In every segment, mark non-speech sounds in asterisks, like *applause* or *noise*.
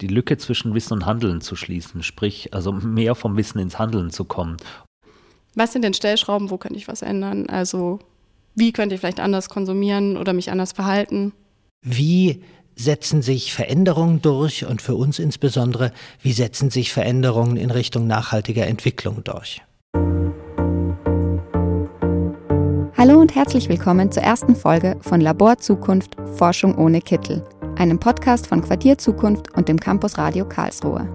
die Lücke zwischen Wissen und Handeln zu schließen, sprich also mehr vom Wissen ins Handeln zu kommen. Was sind denn Stellschrauben, wo könnte ich was ändern? Also wie könnte ich vielleicht anders konsumieren oder mich anders verhalten? Wie setzen sich Veränderungen durch und für uns insbesondere, wie setzen sich Veränderungen in Richtung nachhaltiger Entwicklung durch? Hallo und herzlich willkommen zur ersten Folge von Labor Zukunft Forschung ohne Kittel, einem Podcast von Quartier Zukunft und dem Campus Radio Karlsruhe.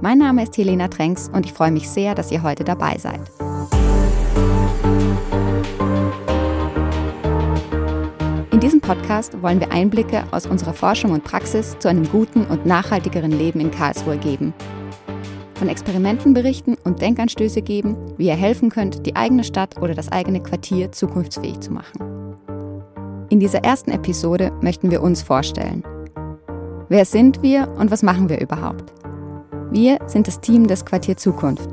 Mein Name ist Helena Tränks und ich freue mich sehr, dass ihr heute dabei seid. In diesem Podcast wollen wir Einblicke aus unserer Forschung und Praxis zu einem guten und nachhaltigeren Leben in Karlsruhe geben. Von Experimenten berichten und Denkanstöße geben, wie ihr helfen könnt, die eigene Stadt oder das eigene Quartier zukunftsfähig zu machen. In dieser ersten Episode möchten wir uns vorstellen. Wer sind wir und was machen wir überhaupt? Wir sind das Team des Quartier Zukunft.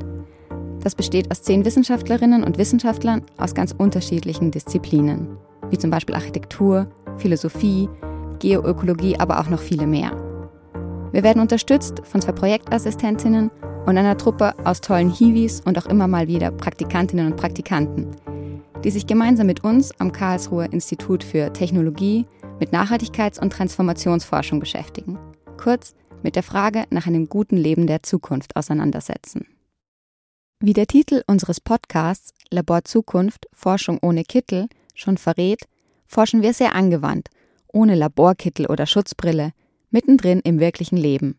Das besteht aus zehn Wissenschaftlerinnen und Wissenschaftlern aus ganz unterschiedlichen Disziplinen wie zum Beispiel Architektur, Philosophie, Geoökologie, aber auch noch viele mehr. Wir werden unterstützt von zwei Projektassistentinnen und einer Truppe aus tollen Hiwis und auch immer mal wieder Praktikantinnen und Praktikanten, die sich gemeinsam mit uns am Karlsruher Institut für Technologie mit Nachhaltigkeits- und Transformationsforschung beschäftigen. Kurz mit der Frage nach einem guten Leben der Zukunft auseinandersetzen. Wie der Titel unseres Podcasts Labor Zukunft Forschung ohne Kittel schon verrät, forschen wir sehr angewandt, ohne Laborkittel oder Schutzbrille, mittendrin im wirklichen Leben.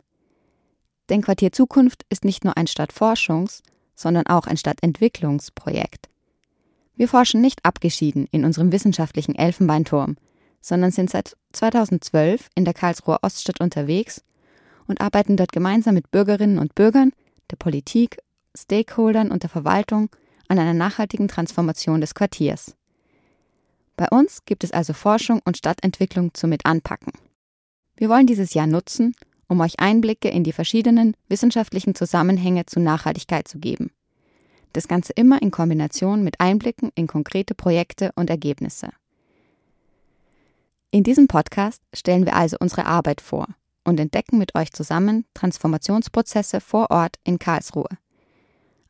Denn Quartier Zukunft ist nicht nur ein Stadtforschungs-, sondern auch ein Stadtentwicklungsprojekt. Wir forschen nicht abgeschieden in unserem wissenschaftlichen Elfenbeinturm, sondern sind seit 2012 in der Karlsruher Oststadt unterwegs und arbeiten dort gemeinsam mit Bürgerinnen und Bürgern, der Politik, Stakeholdern und der Verwaltung an einer nachhaltigen Transformation des Quartiers. Bei uns gibt es also Forschung und Stadtentwicklung zum Mit anpacken. Wir wollen dieses Jahr nutzen, um euch Einblicke in die verschiedenen wissenschaftlichen Zusammenhänge zu Nachhaltigkeit zu geben. Das Ganze immer in Kombination mit Einblicken in konkrete Projekte und Ergebnisse. In diesem Podcast stellen wir also unsere Arbeit vor und entdecken mit euch zusammen Transformationsprozesse vor Ort in Karlsruhe.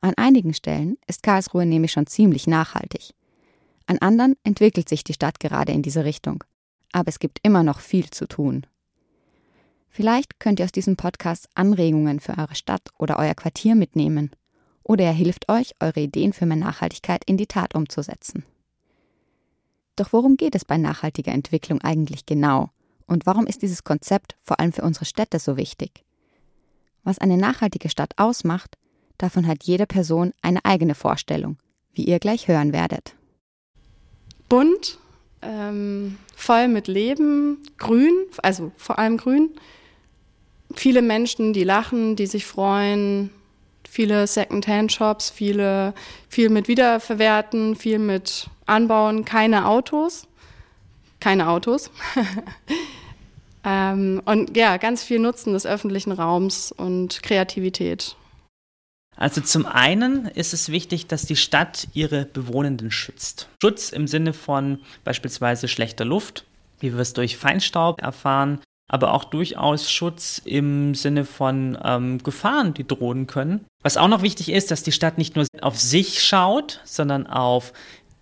An einigen Stellen ist Karlsruhe nämlich schon ziemlich nachhaltig. An anderen entwickelt sich die Stadt gerade in diese Richtung. Aber es gibt immer noch viel zu tun. Vielleicht könnt ihr aus diesem Podcast Anregungen für eure Stadt oder euer Quartier mitnehmen. Oder er hilft euch, eure Ideen für mehr Nachhaltigkeit in die Tat umzusetzen. Doch worum geht es bei nachhaltiger Entwicklung eigentlich genau? Und warum ist dieses Konzept vor allem für unsere Städte so wichtig? Was eine nachhaltige Stadt ausmacht, davon hat jede Person eine eigene Vorstellung, wie ihr gleich hören werdet bunt, ähm, voll mit Leben, grün, also vor allem grün. Viele Menschen, die lachen, die sich freuen, viele Second-Hand-Shops, viele, viel mit Wiederverwerten, viel mit Anbauen, keine Autos, keine Autos. *laughs* ähm, und ja, ganz viel Nutzen des öffentlichen Raums und Kreativität. Also zum einen ist es wichtig, dass die Stadt ihre Bewohnenden schützt. Schutz im Sinne von beispielsweise schlechter Luft, wie wir es durch Feinstaub erfahren, aber auch durchaus Schutz im Sinne von ähm, Gefahren, die drohen können. Was auch noch wichtig ist, dass die Stadt nicht nur auf sich schaut, sondern auf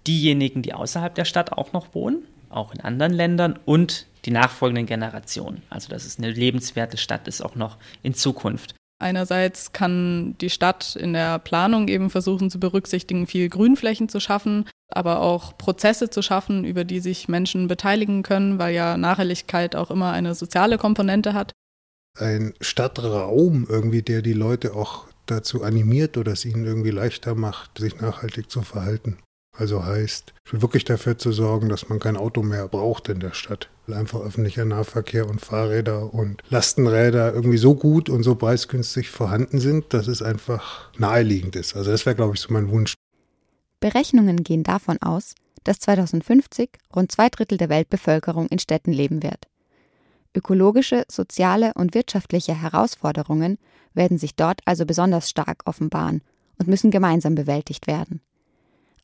diejenigen, die außerhalb der Stadt auch noch wohnen, auch in anderen Ländern und die nachfolgenden Generationen. Also dass es eine lebenswerte Stadt ist, auch noch in Zukunft. Einerseits kann die Stadt in der Planung eben versuchen zu berücksichtigen, viel Grünflächen zu schaffen, aber auch Prozesse zu schaffen, über die sich Menschen beteiligen können, weil ja Nachhaltigkeit auch immer eine soziale Komponente hat. Ein Stadtraum irgendwie, der die Leute auch dazu animiert oder es ihnen irgendwie leichter macht, sich nachhaltig zu verhalten. Also heißt, wirklich dafür zu sorgen, dass man kein Auto mehr braucht in der Stadt. Weil einfach öffentlicher Nahverkehr und Fahrräder und Lastenräder irgendwie so gut und so preisgünstig vorhanden sind, dass es einfach naheliegend ist. Also das wäre, glaube ich, so mein Wunsch. Berechnungen gehen davon aus, dass 2050 rund zwei Drittel der Weltbevölkerung in Städten leben wird. Ökologische, soziale und wirtschaftliche Herausforderungen werden sich dort also besonders stark offenbaren und müssen gemeinsam bewältigt werden.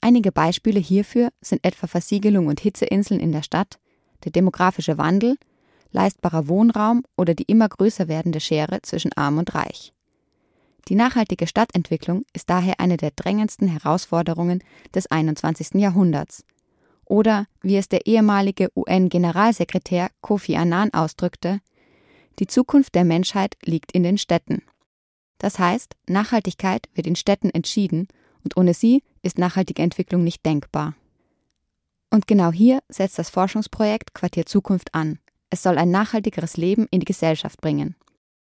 Einige Beispiele hierfür sind etwa Versiegelung und Hitzeinseln in der Stadt, der demografische Wandel, leistbarer Wohnraum oder die immer größer werdende Schere zwischen arm und reich. Die nachhaltige Stadtentwicklung ist daher eine der drängendsten Herausforderungen des 21. Jahrhunderts. Oder, wie es der ehemalige UN-Generalsekretär Kofi Annan ausdrückte, die Zukunft der Menschheit liegt in den Städten. Das heißt, Nachhaltigkeit wird in Städten entschieden und ohne sie ist nachhaltige Entwicklung nicht denkbar. Und genau hier setzt das Forschungsprojekt Quartier Zukunft an. Es soll ein nachhaltigeres Leben in die Gesellschaft bringen.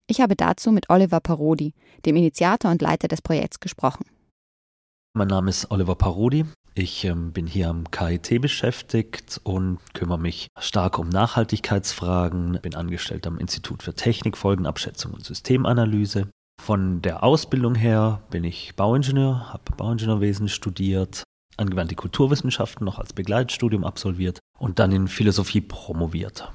Ich habe dazu mit Oliver Parodi, dem Initiator und Leiter des Projekts, gesprochen. Mein Name ist Oliver Parodi. Ich ähm, bin hier am KIT beschäftigt und kümmere mich stark um Nachhaltigkeitsfragen. Bin angestellt am Institut für Technik, Folgenabschätzung und Systemanalyse. Von der Ausbildung her bin ich Bauingenieur, habe Bauingenieurwesen studiert, angewandte Kulturwissenschaften noch als Begleitstudium absolviert und dann in Philosophie promoviert.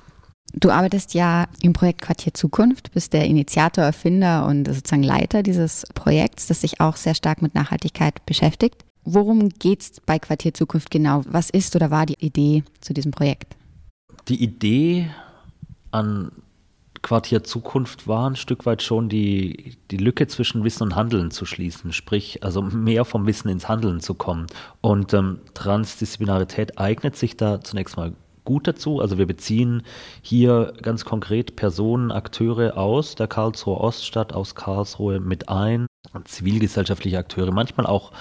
Du arbeitest ja im Projekt Quartier Zukunft, bist der Initiator, Erfinder und sozusagen Leiter dieses Projekts, das sich auch sehr stark mit Nachhaltigkeit beschäftigt. Worum geht es bei Quartier Zukunft genau? Was ist oder war die Idee zu diesem Projekt? Die Idee an Quartier Zukunft war ein Stück weit schon die, die Lücke zwischen Wissen und Handeln zu schließen, sprich also mehr vom Wissen ins Handeln zu kommen. Und ähm, Transdisziplinarität eignet sich da zunächst mal gut dazu. Also wir beziehen hier ganz konkret Personen, Akteure aus der Karlsruher Oststadt, aus Karlsruhe mit ein, zivilgesellschaftliche Akteure, manchmal auch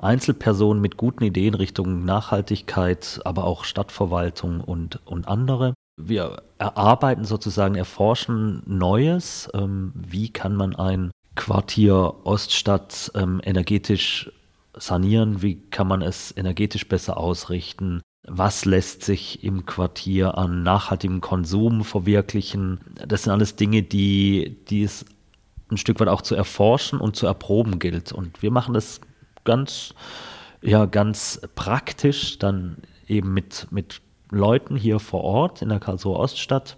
Einzelpersonen mit guten Ideen Richtung Nachhaltigkeit, aber auch Stadtverwaltung und, und andere. Wir erarbeiten sozusagen, erforschen Neues. Ähm, wie kann man ein Quartier Oststadt ähm, energetisch sanieren? Wie kann man es energetisch besser ausrichten? was lässt sich im Quartier an nachhaltigem Konsum verwirklichen. Das sind alles Dinge, die, die es ein Stück weit auch zu erforschen und zu erproben gilt. Und wir machen das ganz, ja, ganz praktisch dann eben mit, mit Leuten hier vor Ort in der Karlsruher Oststadt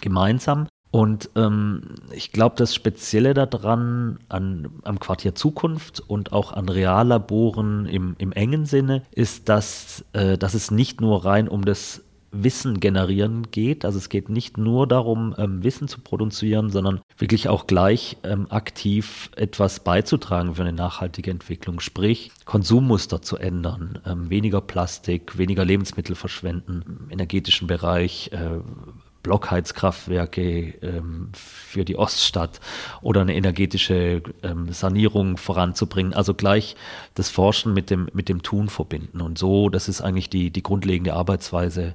gemeinsam. Und ähm, ich glaube, das Spezielle daran an, am Quartier Zukunft und auch an Reallaboren im, im engen Sinne ist, dass, äh, dass es nicht nur rein um das Wissen generieren geht. Also es geht nicht nur darum, ähm, Wissen zu produzieren, sondern wirklich auch gleich ähm, aktiv etwas beizutragen für eine nachhaltige Entwicklung. Sprich, Konsummuster zu ändern, ähm, weniger Plastik, weniger Lebensmittel verschwenden, im energetischen Bereich, äh, Blockheizkraftwerke ähm, für die Oststadt oder eine energetische ähm, Sanierung voranzubringen. Also gleich das Forschen mit dem, mit dem Tun verbinden. Und so, das ist eigentlich die, die grundlegende Arbeitsweise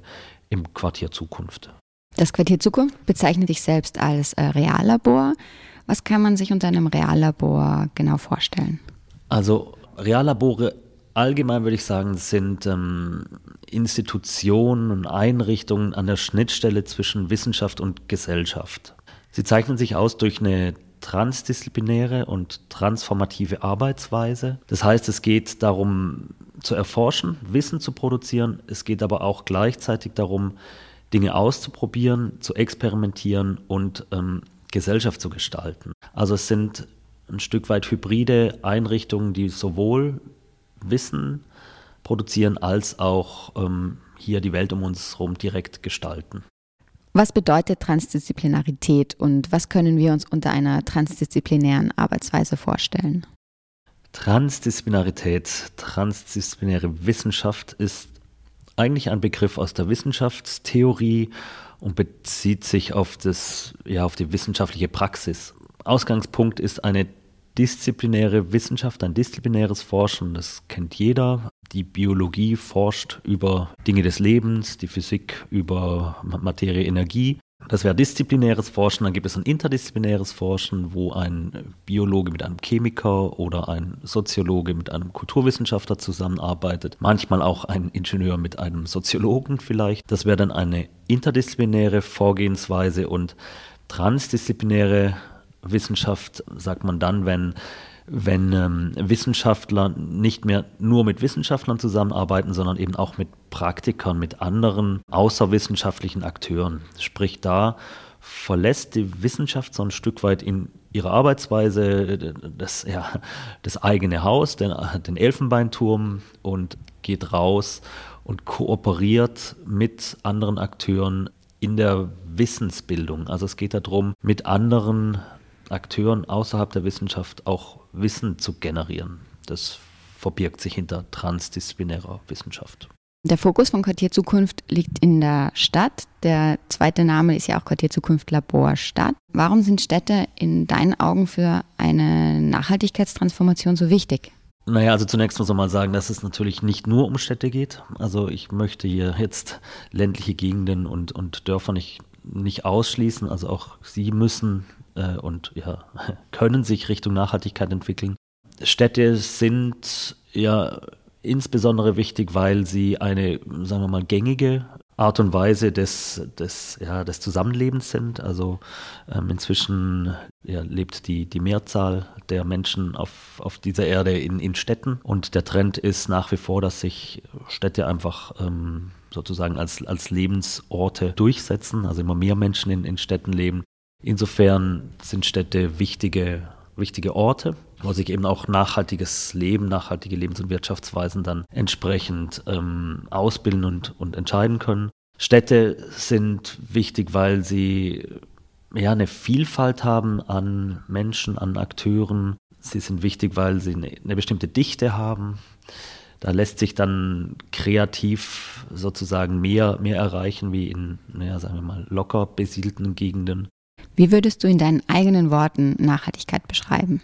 im Quartier Zukunft. Das Quartier Zukunft bezeichnet sich selbst als äh, Reallabor. Was kann man sich unter einem Reallabor genau vorstellen? Also Reallabore allgemein würde ich sagen, sind ähm, Institutionen und Einrichtungen an der Schnittstelle zwischen Wissenschaft und Gesellschaft. Sie zeichnen sich aus durch eine transdisziplinäre und transformative Arbeitsweise. Das heißt, es geht darum zu erforschen, Wissen zu produzieren. Es geht aber auch gleichzeitig darum, Dinge auszuprobieren, zu experimentieren und ähm, Gesellschaft zu gestalten. Also es sind ein Stück weit hybride Einrichtungen, die sowohl Wissen produzieren, als auch ähm, hier die Welt um uns herum direkt gestalten. Was bedeutet Transdisziplinarität und was können wir uns unter einer transdisziplinären Arbeitsweise vorstellen? Transdisziplinarität, transdisziplinäre Wissenschaft ist eigentlich ein Begriff aus der Wissenschaftstheorie und bezieht sich auf, das, ja, auf die wissenschaftliche Praxis. Ausgangspunkt ist eine disziplinäre Wissenschaft, ein disziplinäres Forschen, das kennt jeder. Die Biologie forscht über Dinge des Lebens, die Physik über Materie, Energie. Das wäre disziplinäres Forschen. Dann gibt es ein interdisziplinäres Forschen, wo ein Biologe mit einem Chemiker oder ein Soziologe mit einem Kulturwissenschaftler zusammenarbeitet. Manchmal auch ein Ingenieur mit einem Soziologen vielleicht. Das wäre dann eine interdisziplinäre Vorgehensweise und transdisziplinäre Wissenschaft sagt man dann, wenn, wenn ähm, Wissenschaftler nicht mehr nur mit Wissenschaftlern zusammenarbeiten, sondern eben auch mit Praktikern, mit anderen außerwissenschaftlichen Akteuren. Sprich, da verlässt die Wissenschaft so ein Stück weit in ihrer Arbeitsweise das, ja, das eigene Haus, den, den Elfenbeinturm und geht raus und kooperiert mit anderen Akteuren in der Wissensbildung. Also es geht darum, mit anderen Akteuren außerhalb der Wissenschaft auch Wissen zu generieren. Das verbirgt sich hinter transdisziplinärer Wissenschaft. Der Fokus von Quartier Zukunft liegt in der Stadt. Der zweite Name ist ja auch Quartier Zukunft Labor Stadt. Warum sind Städte in deinen Augen für eine Nachhaltigkeitstransformation so wichtig? Naja, also zunächst muss man mal sagen, dass es natürlich nicht nur um Städte geht. Also ich möchte hier jetzt ländliche Gegenden und, und Dörfer nicht, nicht ausschließen. Also auch sie müssen äh, und ja, *laughs* können sich Richtung Nachhaltigkeit entwickeln. Städte sind ja insbesondere wichtig, weil sie eine, sagen wir mal, gängige Art und Weise des, des, ja, des Zusammenlebens sind. Also ähm, inzwischen ja, lebt die, die Mehrzahl der Menschen auf, auf dieser Erde in, in Städten und der Trend ist nach wie vor, dass sich Städte einfach ähm, sozusagen als, als Lebensorte durchsetzen, also immer mehr Menschen in, in Städten leben. Insofern sind Städte wichtige wichtige Orte, wo sich eben auch nachhaltiges Leben, nachhaltige Lebens- und Wirtschaftsweisen dann entsprechend ähm, ausbilden und, und entscheiden können. Städte sind wichtig, weil sie ja eine Vielfalt haben an Menschen, an Akteuren. Sie sind wichtig, weil sie eine, bestimmte Dichte haben. Da lässt sich dann kreativ sozusagen mehr, mehr erreichen wie in, naja, sagen wir mal, locker besiedelten Gegenden. Wie würdest du in deinen eigenen Worten Nachhaltigkeit beschreiben?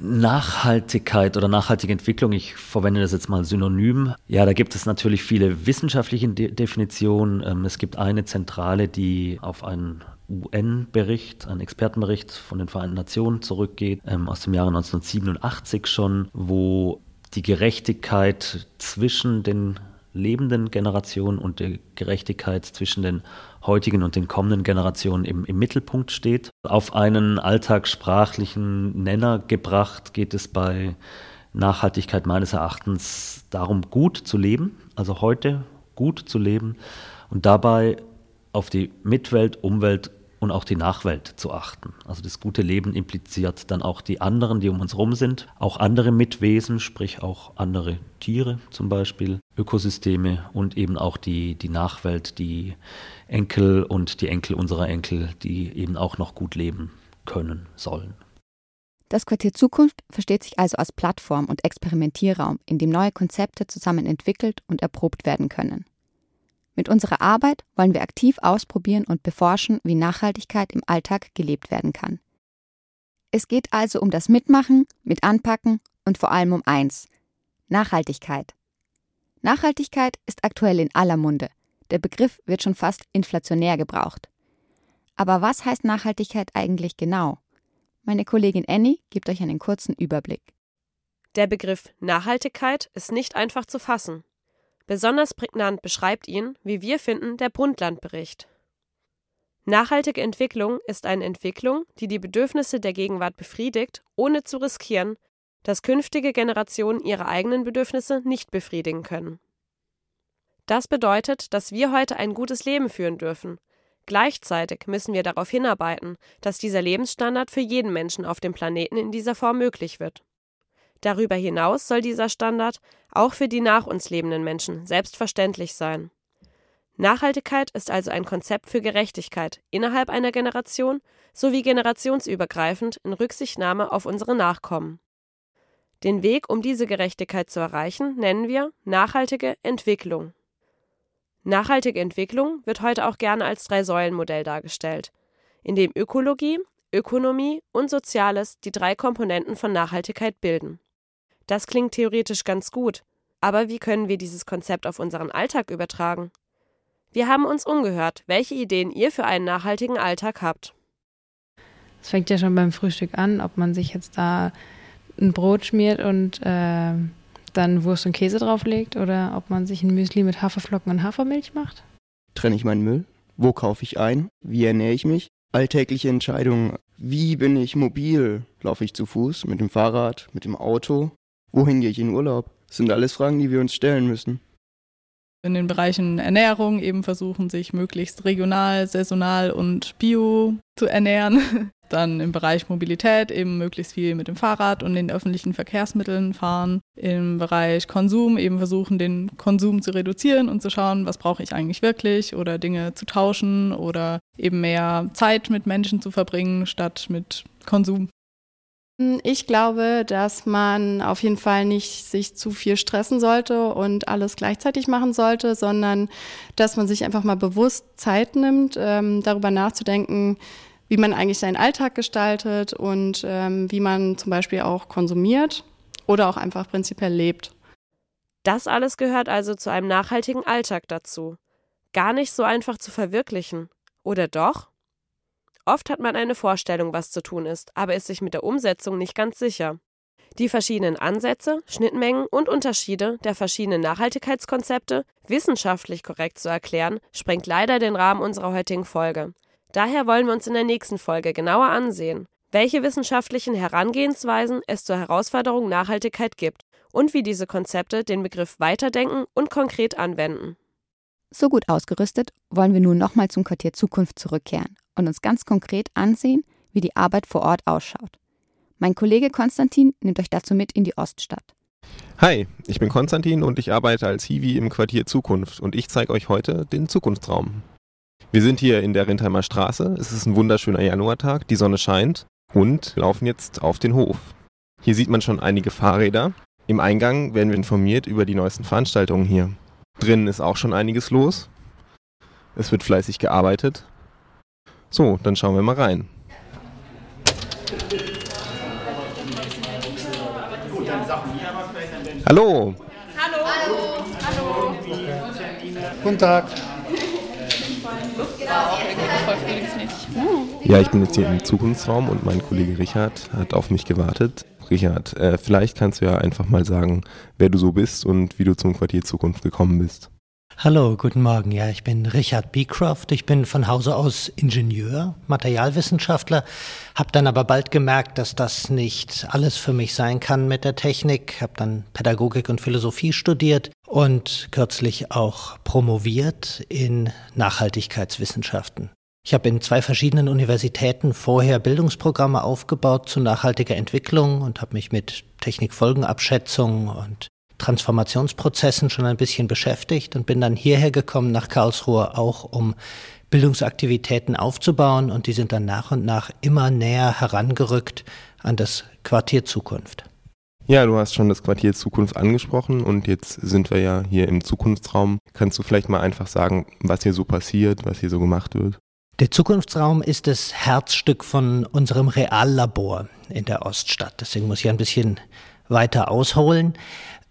Nachhaltigkeit oder nachhaltige Entwicklung, ich verwende das jetzt mal synonym. Ja, da gibt es natürlich viele wissenschaftliche De Definitionen. Ähm, es gibt eine zentrale, die auf einen UN-Bericht, einen Expertenbericht von den Vereinten Nationen zurückgeht, ähm, aus dem Jahre 1987 schon, wo die Gerechtigkeit zwischen den lebenden Generationen und die Gerechtigkeit zwischen den heutigen und den kommenden Generationen im, im Mittelpunkt steht. Auf einen alltagssprachlichen Nenner gebracht geht es bei Nachhaltigkeit meines Erachtens darum, gut zu leben, also heute gut zu leben und dabei auf die Mitwelt, Umwelt und auch die Nachwelt zu achten. Also das gute Leben impliziert dann auch die anderen, die um uns herum sind, auch andere Mitwesen, sprich auch andere Tiere zum Beispiel, Ökosysteme und eben auch die, die Nachwelt, die Enkel und die Enkel unserer Enkel, die eben auch noch gut leben können sollen. Das Quartier Zukunft versteht sich also als Plattform und Experimentierraum, in dem neue Konzepte zusammen entwickelt und erprobt werden können. Mit unserer Arbeit wollen wir aktiv ausprobieren und beforschen, wie Nachhaltigkeit im Alltag gelebt werden kann. Es geht also um das Mitmachen, mit Anpacken und vor allem um eins Nachhaltigkeit. Nachhaltigkeit ist aktuell in aller Munde. Der Begriff wird schon fast inflationär gebraucht. Aber was heißt Nachhaltigkeit eigentlich genau? Meine Kollegin Annie gibt euch einen kurzen Überblick. Der Begriff Nachhaltigkeit ist nicht einfach zu fassen. Besonders prägnant beschreibt ihn, wie wir finden, der Brundtland-Bericht. Nachhaltige Entwicklung ist eine Entwicklung, die die Bedürfnisse der Gegenwart befriedigt, ohne zu riskieren, dass künftige Generationen ihre eigenen Bedürfnisse nicht befriedigen können. Das bedeutet, dass wir heute ein gutes Leben führen dürfen. Gleichzeitig müssen wir darauf hinarbeiten, dass dieser Lebensstandard für jeden Menschen auf dem Planeten in dieser Form möglich wird. Darüber hinaus soll dieser Standard auch für die nach uns lebenden Menschen selbstverständlich sein. Nachhaltigkeit ist also ein Konzept für Gerechtigkeit innerhalb einer Generation sowie generationsübergreifend in Rücksichtnahme auf unsere Nachkommen. Den Weg, um diese Gerechtigkeit zu erreichen, nennen wir nachhaltige Entwicklung. Nachhaltige Entwicklung wird heute auch gerne als Drei-Säulen-Modell dargestellt, in dem Ökologie, Ökonomie und Soziales die drei Komponenten von Nachhaltigkeit bilden. Das klingt theoretisch ganz gut, aber wie können wir dieses Konzept auf unseren Alltag übertragen? Wir haben uns umgehört, welche Ideen ihr für einen nachhaltigen Alltag habt. Es fängt ja schon beim Frühstück an, ob man sich jetzt da ein Brot schmiert und äh, dann Wurst und Käse drauflegt oder ob man sich ein Müsli mit Haferflocken und Hafermilch macht. Trenne ich meinen Müll? Wo kaufe ich ein? Wie ernähre ich mich? Alltägliche Entscheidungen. Wie bin ich mobil? Laufe ich zu Fuß, mit dem Fahrrad, mit dem Auto? Wohin gehe ich in Urlaub? Das sind alles Fragen, die wir uns stellen müssen. In den Bereichen Ernährung eben versuchen, sich möglichst regional, saisonal und bio zu ernähren. *laughs* Dann im Bereich Mobilität eben möglichst viel mit dem Fahrrad und den öffentlichen Verkehrsmitteln fahren. Im Bereich Konsum eben versuchen, den Konsum zu reduzieren und zu schauen, was brauche ich eigentlich wirklich oder Dinge zu tauschen oder eben mehr Zeit mit Menschen zu verbringen statt mit Konsum. Ich glaube, dass man auf jeden Fall nicht sich zu viel stressen sollte und alles gleichzeitig machen sollte, sondern dass man sich einfach mal bewusst Zeit nimmt, ähm, darüber nachzudenken, wie man eigentlich seinen Alltag gestaltet und ähm, wie man zum Beispiel auch konsumiert oder auch einfach prinzipiell lebt. Das alles gehört also zu einem nachhaltigen Alltag dazu. Gar nicht so einfach zu verwirklichen. Oder doch? Oft hat man eine Vorstellung, was zu tun ist, aber ist sich mit der Umsetzung nicht ganz sicher. Die verschiedenen Ansätze, Schnittmengen und Unterschiede der verschiedenen Nachhaltigkeitskonzepte wissenschaftlich korrekt zu erklären, sprengt leider den Rahmen unserer heutigen Folge. Daher wollen wir uns in der nächsten Folge genauer ansehen, welche wissenschaftlichen Herangehensweisen es zur Herausforderung Nachhaltigkeit gibt und wie diese Konzepte den Begriff weiterdenken und konkret anwenden. So gut ausgerüstet wollen wir nun nochmal zum Quartier Zukunft zurückkehren und uns ganz konkret ansehen, wie die Arbeit vor Ort ausschaut. Mein Kollege Konstantin nimmt euch dazu mit in die Oststadt. Hi, ich bin Konstantin und ich arbeite als Hiwi im Quartier Zukunft und ich zeige euch heute den Zukunftsraum. Wir sind hier in der Rindheimer Straße. Es ist ein wunderschöner Januartag, die Sonne scheint und laufen jetzt auf den Hof. Hier sieht man schon einige Fahrräder. Im Eingang werden wir informiert über die neuesten Veranstaltungen hier. Drinnen ist auch schon einiges los. Es wird fleißig gearbeitet. So, dann schauen wir mal rein. Hallo. Hallo. Hallo. Hallo. Guten Tag. Ja, ich bin jetzt hier im Zukunftsraum und mein Kollege Richard hat auf mich gewartet. Richard, äh, vielleicht kannst du ja einfach mal sagen, wer du so bist und wie du zum Quartier Zukunft gekommen bist. Hallo, guten Morgen. Ja, ich bin Richard Beecroft. Ich bin von Hause aus Ingenieur, Materialwissenschaftler, habe dann aber bald gemerkt, dass das nicht alles für mich sein kann mit der Technik. Habe dann Pädagogik und Philosophie studiert und kürzlich auch promoviert in Nachhaltigkeitswissenschaften. Ich habe in zwei verschiedenen Universitäten vorher Bildungsprogramme aufgebaut zu nachhaltiger Entwicklung und habe mich mit Technikfolgenabschätzung und Transformationsprozessen schon ein bisschen beschäftigt und bin dann hierher gekommen nach Karlsruhe auch um Bildungsaktivitäten aufzubauen und die sind dann nach und nach immer näher herangerückt an das Quartier Zukunft. Ja, du hast schon das Quartier Zukunft angesprochen und jetzt sind wir ja hier im Zukunftsraum. Kannst du vielleicht mal einfach sagen, was hier so passiert, was hier so gemacht wird? Der Zukunftsraum ist das Herzstück von unserem Reallabor in der Oststadt. Deswegen muss ich ein bisschen weiter ausholen.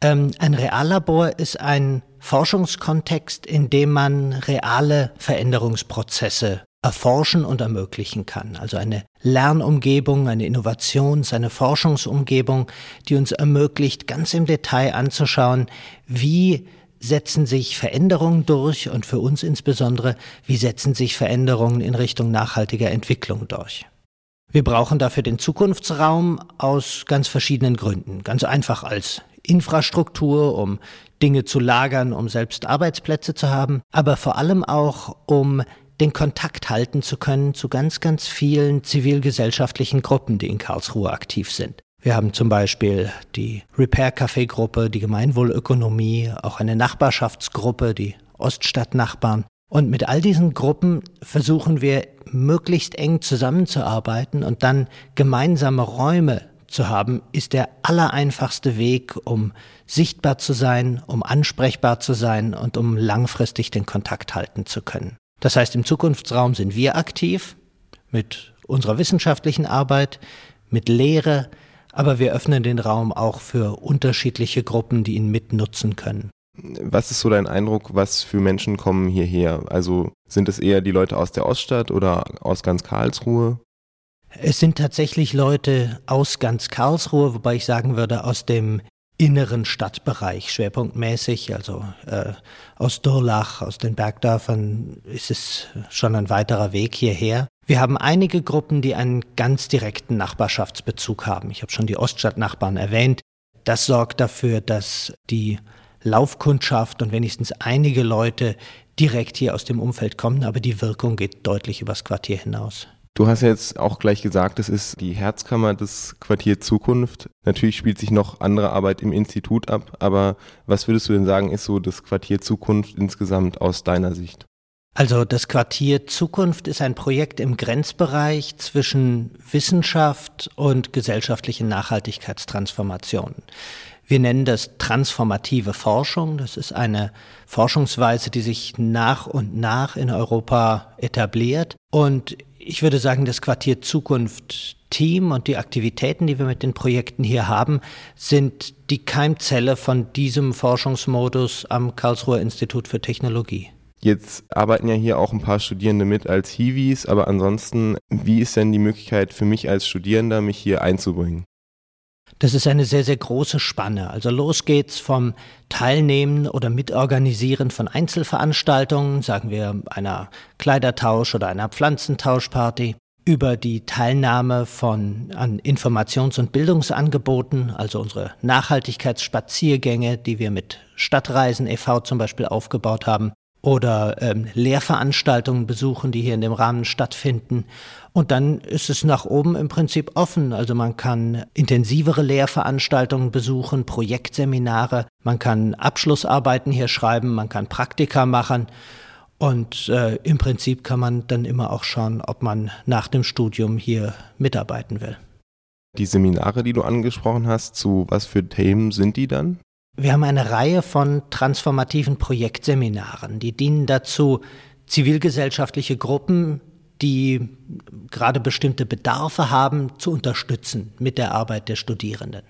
Ähm, ein Reallabor ist ein Forschungskontext, in dem man reale Veränderungsprozesse erforschen und ermöglichen kann. Also eine Lernumgebung, eine Innovations-, eine Forschungsumgebung, die uns ermöglicht, ganz im Detail anzuschauen, wie setzen sich Veränderungen durch und für uns insbesondere, wie setzen sich Veränderungen in Richtung nachhaltiger Entwicklung durch. Wir brauchen dafür den Zukunftsraum aus ganz verschiedenen Gründen. Ganz einfach als Infrastruktur, um Dinge zu lagern, um selbst Arbeitsplätze zu haben, aber vor allem auch, um den Kontakt halten zu können zu ganz, ganz vielen zivilgesellschaftlichen Gruppen, die in Karlsruhe aktiv sind. Wir haben zum Beispiel die Repair Café Gruppe, die Gemeinwohlökonomie, auch eine Nachbarschaftsgruppe, die Oststadtnachbarn. Und mit all diesen Gruppen versuchen wir möglichst eng zusammenzuarbeiten und dann gemeinsame Räume zu haben, ist der allereinfachste Weg, um sichtbar zu sein, um ansprechbar zu sein und um langfristig den Kontakt halten zu können. Das heißt, im Zukunftsraum sind wir aktiv mit unserer wissenschaftlichen Arbeit, mit Lehre, aber wir öffnen den Raum auch für unterschiedliche Gruppen, die ihn mitnutzen können. Was ist so dein Eindruck, was für Menschen kommen hierher? Also sind es eher die Leute aus der Oststadt oder aus ganz Karlsruhe? Es sind tatsächlich Leute aus ganz Karlsruhe, wobei ich sagen würde, aus dem inneren Stadtbereich schwerpunktmäßig, also äh, aus Durlach, aus den Bergdörfern ist es schon ein weiterer Weg hierher. Wir haben einige Gruppen, die einen ganz direkten Nachbarschaftsbezug haben. Ich habe schon die Oststadtnachbarn erwähnt. Das sorgt dafür, dass die Laufkundschaft und wenigstens einige Leute direkt hier aus dem Umfeld kommen, aber die Wirkung geht deutlich übers Quartier hinaus. Du hast jetzt auch gleich gesagt, es ist die Herzkammer des Quartier Zukunft. Natürlich spielt sich noch andere Arbeit im Institut ab, aber was würdest du denn sagen, ist so das Quartier Zukunft insgesamt aus deiner Sicht? Also das Quartier Zukunft ist ein Projekt im Grenzbereich zwischen Wissenschaft und gesellschaftlichen Nachhaltigkeitstransformationen. Wir nennen das transformative Forschung. Das ist eine Forschungsweise, die sich nach und nach in Europa etabliert. Und ich würde sagen, das Quartier Zukunft Team und die Aktivitäten, die wir mit den Projekten hier haben, sind die Keimzelle von diesem Forschungsmodus am Karlsruher Institut für Technologie. Jetzt arbeiten ja hier auch ein paar Studierende mit als Hiwis, aber ansonsten, wie ist denn die Möglichkeit für mich als Studierender, mich hier einzubringen? Das ist eine sehr, sehr große Spanne. Also los geht's vom Teilnehmen oder Mitorganisieren von Einzelveranstaltungen, sagen wir einer Kleidertausch oder einer Pflanzentauschparty, über die Teilnahme von an Informations- und Bildungsangeboten, also unsere Nachhaltigkeitsspaziergänge, die wir mit Stadtreisen e.V. zum Beispiel aufgebaut haben, oder ähm, Lehrveranstaltungen besuchen, die hier in dem Rahmen stattfinden. Und dann ist es nach oben im Prinzip offen. Also man kann intensivere Lehrveranstaltungen besuchen, Projektseminare, man kann Abschlussarbeiten hier schreiben, man kann Praktika machen. Und äh, im Prinzip kann man dann immer auch schauen, ob man nach dem Studium hier mitarbeiten will. Die Seminare, die du angesprochen hast, zu was für Themen sind die dann? Wir haben eine Reihe von transformativen Projektseminaren, die dienen dazu, zivilgesellschaftliche Gruppen, die gerade bestimmte Bedarfe haben, zu unterstützen mit der Arbeit der Studierenden.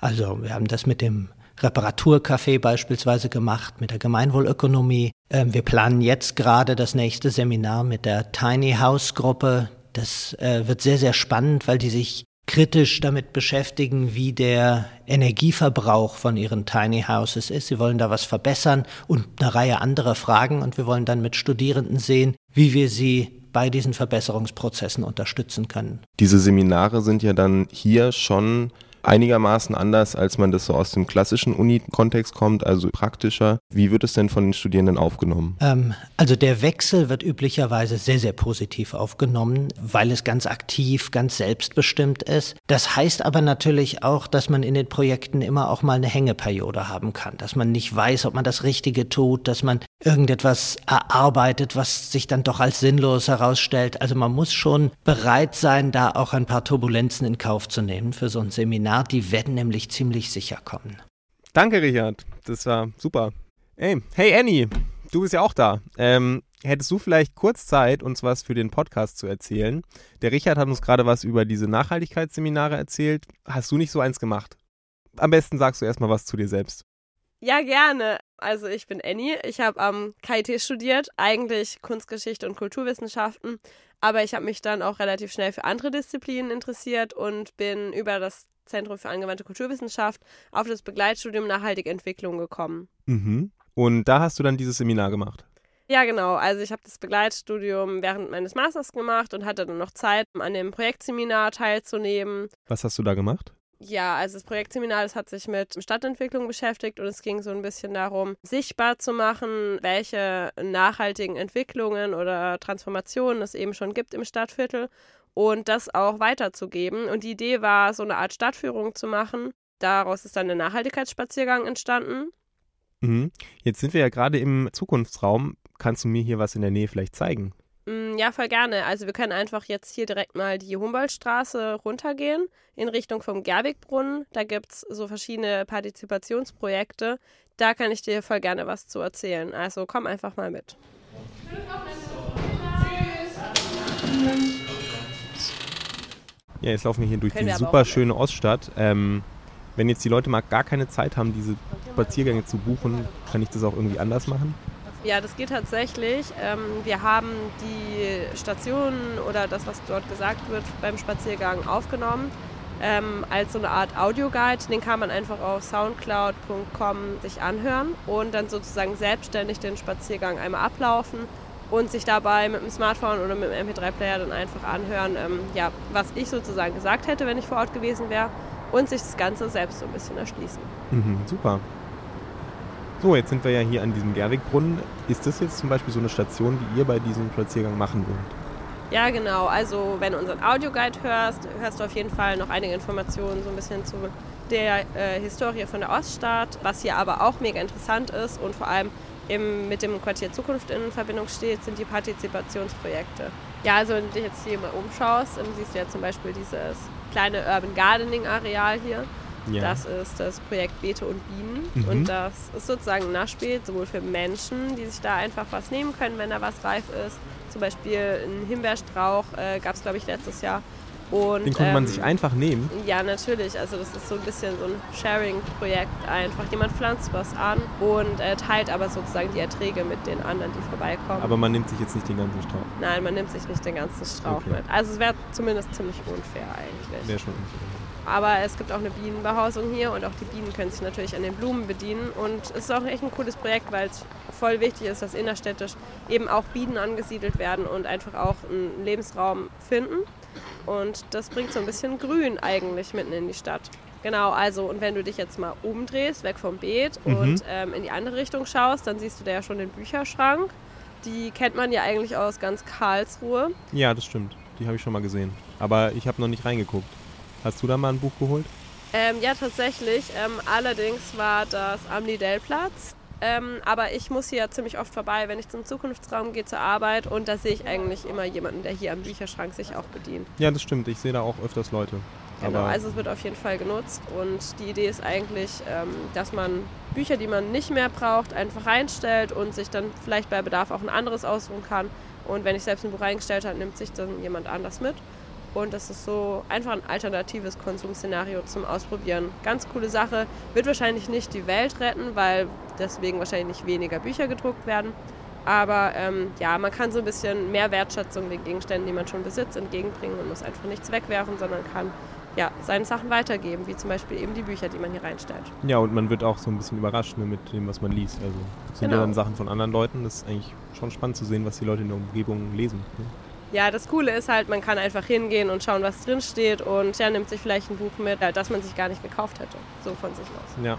Also wir haben das mit dem Reparaturcafé beispielsweise gemacht, mit der Gemeinwohlökonomie. Ähm, wir planen jetzt gerade das nächste Seminar mit der Tiny House Gruppe. Das äh, wird sehr, sehr spannend, weil die sich kritisch damit beschäftigen, wie der Energieverbrauch von ihren Tiny Houses ist. Sie wollen da was verbessern und eine Reihe anderer Fragen und wir wollen dann mit Studierenden sehen, wie wir sie bei diesen Verbesserungsprozessen unterstützen können. Diese Seminare sind ja dann hier schon einigermaßen anders, als man das so aus dem klassischen Uni-Kontext kommt, also praktischer. Wie wird es denn von den Studierenden aufgenommen? Ähm, also der Wechsel wird üblicherweise sehr, sehr positiv aufgenommen, weil es ganz aktiv, ganz selbstbestimmt ist. Das heißt aber natürlich auch, dass man in den Projekten immer auch mal eine Hängeperiode haben kann, dass man nicht weiß, ob man das Richtige tut, dass man irgendetwas erarbeitet, was sich dann doch als sinnlos herausstellt. Also man muss schon bereit sein, da auch ein paar Turbulenzen in Kauf zu nehmen für so ein Seminar. Die werden nämlich ziemlich sicher kommen. Danke, Richard. Das war super. Hey, hey Annie, du bist ja auch da. Ähm, hättest du vielleicht kurz Zeit, uns was für den Podcast zu erzählen? Der Richard hat uns gerade was über diese Nachhaltigkeitsseminare erzählt. Hast du nicht so eins gemacht? Am besten sagst du erstmal was zu dir selbst. Ja, gerne. Also ich bin Annie. Ich habe am KIT studiert, eigentlich Kunstgeschichte und Kulturwissenschaften, aber ich habe mich dann auch relativ schnell für andere Disziplinen interessiert und bin über das Zentrum für angewandte Kulturwissenschaft auf das Begleitstudium Nachhaltige Entwicklung gekommen. Mhm. Und da hast du dann dieses Seminar gemacht? Ja, genau. Also ich habe das Begleitstudium während meines Masters gemacht und hatte dann noch Zeit, an dem Projektseminar teilzunehmen. Was hast du da gemacht? Ja, also das Projektseminar, das hat sich mit Stadtentwicklung beschäftigt und es ging so ein bisschen darum, sichtbar zu machen, welche nachhaltigen Entwicklungen oder Transformationen es eben schon gibt im Stadtviertel und das auch weiterzugeben. Und die Idee war, so eine Art Stadtführung zu machen. Daraus ist dann der Nachhaltigkeitsspaziergang entstanden. Mhm. Jetzt sind wir ja gerade im Zukunftsraum. Kannst du mir hier was in der Nähe vielleicht zeigen? Mm, ja, voll gerne. Also wir können einfach jetzt hier direkt mal die Humboldtstraße runtergehen in Richtung vom Gerwigbrunnen. Da gibt es so verschiedene Partizipationsprojekte. Da kann ich dir voll gerne was zu erzählen. Also komm einfach mal mit. Ja, jetzt laufen wir hier durch Können die super schöne Oststadt. Ähm, wenn jetzt die Leute mal gar keine Zeit haben, diese Spaziergänge zu buchen, kann ich das auch irgendwie anders machen? Ja, das geht tatsächlich. Ähm, wir haben die Stationen oder das, was dort gesagt wird, beim Spaziergang aufgenommen. Ähm, als so eine Art Audioguide. Den kann man einfach auf soundcloud.com sich anhören und dann sozusagen selbstständig den Spaziergang einmal ablaufen und sich dabei mit dem Smartphone oder mit dem MP3-Player dann einfach anhören, ähm, ja, was ich sozusagen gesagt hätte, wenn ich vor Ort gewesen wäre und sich das Ganze selbst so ein bisschen erschließen. Mhm, super. So, jetzt sind wir ja hier an diesem Gerwigbrunnen. Ist das jetzt zum Beispiel so eine Station, die ihr bei diesem Spaziergang machen würdet? Ja, genau. Also wenn du unseren Audioguide hörst, hörst du auf jeden Fall noch einige Informationen so ein bisschen zu der äh, Historie von der Oststadt, was hier aber auch mega interessant ist und vor allem eben mit dem Quartier Zukunft in Verbindung steht, sind die Partizipationsprojekte. Ja, also wenn du dich jetzt hier mal umschaust, dann siehst du ja zum Beispiel dieses kleine Urban Gardening Areal hier. Ja. Das ist das Projekt Beete und Bienen. Mhm. Und das ist sozusagen ein Nachspiel, sowohl für Menschen, die sich da einfach was nehmen können, wenn da was reif ist. Zum Beispiel einen Himbeerstrauch äh, gab es, glaube ich, letztes Jahr. Und, Den konnte ähm, man sich einfach nehmen? Ja, natürlich. Also das ist so ein bisschen so ein Sharing-Projekt einfach. Jemand pflanzt was an und äh, teilt aber sozusagen die Erträge mit den anderen, die vorbeikommen. Aber man nimmt sich jetzt nicht den ganzen Strauch? Nein, man nimmt sich nicht den ganzen Strauch okay. mit. Also es wäre zumindest ziemlich unfair eigentlich. Wäre schon unfair. Aber es gibt auch eine Bienenbehausung hier und auch die Bienen können sich natürlich an den Blumen bedienen. Und es ist auch echt ein cooles Projekt, weil es voll wichtig ist, dass innerstädtisch eben auch Bienen angesiedelt werden und einfach auch einen Lebensraum finden. Und das bringt so ein bisschen Grün eigentlich mitten in die Stadt. Genau, also und wenn du dich jetzt mal umdrehst, weg vom Beet mhm. und ähm, in die andere Richtung schaust, dann siehst du da ja schon den Bücherschrank. Die kennt man ja eigentlich aus ganz Karlsruhe. Ja, das stimmt. Die habe ich schon mal gesehen. Aber ich habe noch nicht reingeguckt. Hast du da mal ein Buch geholt? Ähm, ja, tatsächlich. Ähm, allerdings war das am Lidellplatz. Ähm, aber ich muss hier ziemlich oft vorbei, wenn ich zum Zukunftsraum gehe zur Arbeit und da sehe ich eigentlich immer jemanden, der hier am Bücherschrank sich auch bedient. Ja, das stimmt. Ich sehe da auch öfters Leute. Genau, aber also es wird auf jeden Fall genutzt und die Idee ist eigentlich, ähm, dass man Bücher, die man nicht mehr braucht, einfach reinstellt und sich dann vielleicht bei Bedarf auch ein anderes aussuchen kann. Und wenn ich selbst ein Buch reingestellt habe, nimmt sich dann jemand anders mit. Und das ist so einfach ein alternatives Konsumszenario zum Ausprobieren. Ganz coole Sache. Wird wahrscheinlich nicht die Welt retten, weil deswegen wahrscheinlich nicht weniger Bücher gedruckt werden. Aber ähm, ja, man kann so ein bisschen mehr Wertschätzung den Gegenständen, die man schon besitzt, entgegenbringen und muss einfach nichts wegwerfen, sondern kann ja, seine Sachen weitergeben, wie zum Beispiel eben die Bücher, die man hier reinstellt. Ja, und man wird auch so ein bisschen überrascht ne, mit dem, was man liest. Also sind genau. ja dann Sachen von anderen Leuten. Das ist eigentlich schon spannend zu sehen, was die Leute in der Umgebung lesen. Ne? Ja, das Coole ist halt, man kann einfach hingehen und schauen, was drin steht und ja, nimmt sich vielleicht ein Buch mit, das man sich gar nicht gekauft hätte, so von sich aus. Ja,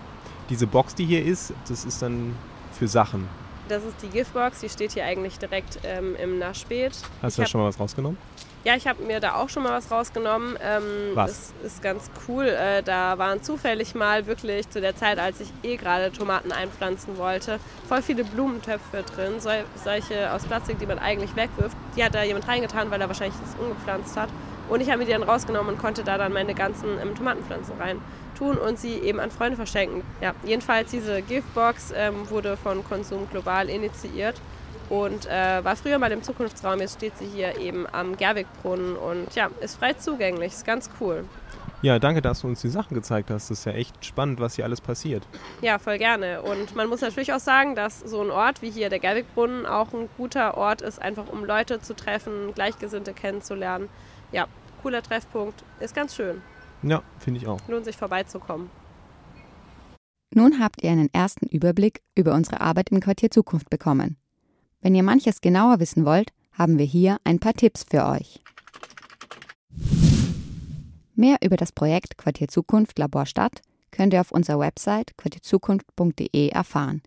diese Box, die hier ist, das ist dann für Sachen. Das ist die Giftbox, die steht hier eigentlich direkt ähm, im Naschbeet. Hast du da schon mal was rausgenommen? Ja, ich habe mir da auch schon mal was rausgenommen. Ähm, was? Das ist ganz cool. Äh, da waren zufällig mal wirklich zu der Zeit, als ich eh gerade Tomaten einpflanzen wollte, voll viele Blumentöpfe drin. So, solche aus Plastik, die man eigentlich wegwirft. Die hat da jemand reingetan, weil er wahrscheinlich das umgepflanzt hat. Und ich habe mir die dann rausgenommen und konnte da dann meine ganzen ähm, Tomatenpflanzen rein tun und sie eben an Freunde verschenken. Ja, jedenfalls diese Giftbox ähm, wurde von Konsum Global initiiert und äh, war früher mal im Zukunftsraum. Jetzt steht sie hier eben am Gerwigbrunnen und ja, ist frei zugänglich. Ist ganz cool. Ja, danke, dass du uns die Sachen gezeigt hast. Das ist ja echt spannend, was hier alles passiert. Ja, voll gerne. Und man muss natürlich auch sagen, dass so ein Ort wie hier der Gerwigbrunnen auch ein guter Ort ist, einfach um Leute zu treffen, Gleichgesinnte kennenzulernen. Ja, cooler Treffpunkt. Ist ganz schön. Ja, finde ich auch. Lohnt sich vorbeizukommen. Nun habt ihr einen ersten Überblick über unsere Arbeit im Quartier Zukunft bekommen. Wenn ihr manches genauer wissen wollt, haben wir hier ein paar Tipps für euch. Mehr über das Projekt Quartier Zukunft Labor Stadt könnt ihr auf unserer Website quartierzukunft.de erfahren.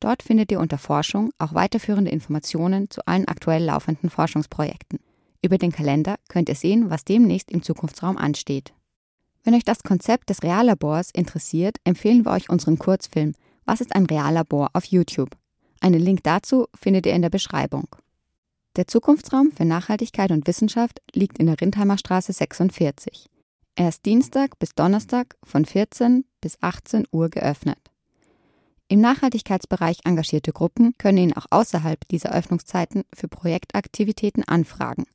Dort findet ihr unter Forschung auch weiterführende Informationen zu allen aktuell laufenden Forschungsprojekten. Über den Kalender könnt ihr sehen, was demnächst im Zukunftsraum ansteht. Wenn euch das Konzept des Reallabors interessiert, empfehlen wir euch unseren Kurzfilm Was ist ein Reallabor auf YouTube. Einen Link dazu findet ihr in der Beschreibung. Der Zukunftsraum für Nachhaltigkeit und Wissenschaft liegt in der Rindheimer Straße 46. Er ist Dienstag bis Donnerstag von 14 bis 18 Uhr geöffnet. Im Nachhaltigkeitsbereich engagierte Gruppen können ihn auch außerhalb dieser Öffnungszeiten für Projektaktivitäten anfragen.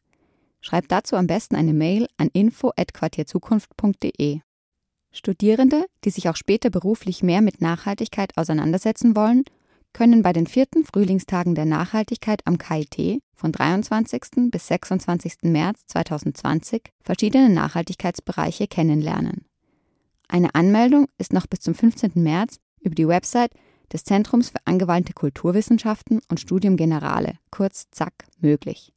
Schreibt dazu am besten eine Mail an info@quartierzukunft.de. Studierende, die sich auch später beruflich mehr mit Nachhaltigkeit auseinandersetzen wollen können bei den vierten Frühlingstagen der Nachhaltigkeit am KIT von 23. bis 26. März 2020 verschiedene Nachhaltigkeitsbereiche kennenlernen. Eine Anmeldung ist noch bis zum 15. März über die Website des Zentrums für angewandte Kulturwissenschaften und Studium Generale, kurz ZAK, möglich.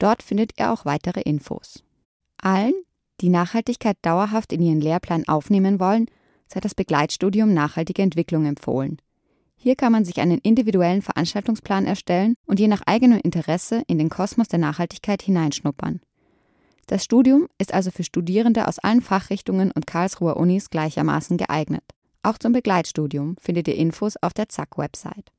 Dort findet ihr auch weitere Infos. Allen, die Nachhaltigkeit dauerhaft in ihren Lehrplan aufnehmen wollen, sei das Begleitstudium Nachhaltige Entwicklung empfohlen. Hier kann man sich einen individuellen Veranstaltungsplan erstellen und je nach eigenem Interesse in den Kosmos der Nachhaltigkeit hineinschnuppern. Das Studium ist also für Studierende aus allen Fachrichtungen und Karlsruher Unis gleichermaßen geeignet. Auch zum Begleitstudium findet ihr Infos auf der ZAK-Website.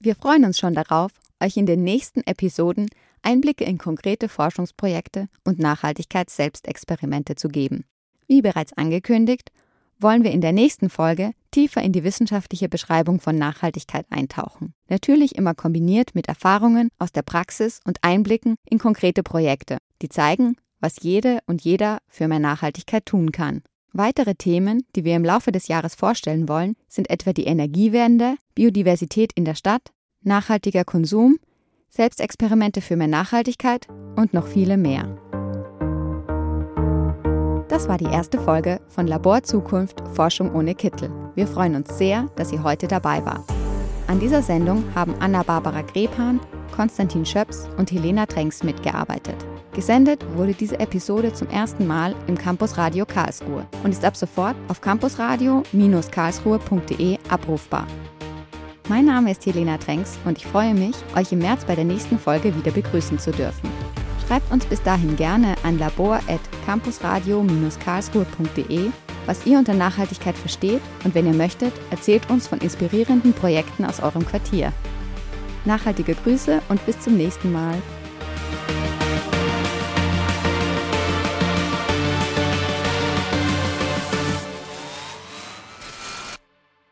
Wir freuen uns schon darauf, euch in den nächsten Episoden Einblicke in konkrete Forschungsprojekte und Nachhaltigkeits-Selbstexperimente zu geben. Wie bereits angekündigt, wollen wir in der nächsten Folge tiefer in die wissenschaftliche Beschreibung von Nachhaltigkeit eintauchen. Natürlich immer kombiniert mit Erfahrungen aus der Praxis und Einblicken in konkrete Projekte, die zeigen, was jede und jeder für mehr Nachhaltigkeit tun kann. Weitere Themen, die wir im Laufe des Jahres vorstellen wollen, sind etwa die Energiewende, Biodiversität in der Stadt, nachhaltiger Konsum, Selbstexperimente für mehr Nachhaltigkeit und noch viele mehr. Das war die erste Folge von Labor Zukunft Forschung ohne Kittel. Wir freuen uns sehr, dass ihr heute dabei wart. An dieser Sendung haben Anna-Barbara Grebhahn, Konstantin Schöps und Helena Tränks mitgearbeitet. Gesendet wurde diese Episode zum ersten Mal im Campus Radio Karlsruhe und ist ab sofort auf campusradio-karlsruhe.de abrufbar. Mein Name ist Helena Tränks und ich freue mich, euch im März bei der nächsten Folge wieder begrüßen zu dürfen. Schreibt uns bis dahin gerne an labor.campusradio-karlsruhe.de, was ihr unter Nachhaltigkeit versteht und wenn ihr möchtet, erzählt uns von inspirierenden Projekten aus eurem Quartier. Nachhaltige Grüße und bis zum nächsten Mal.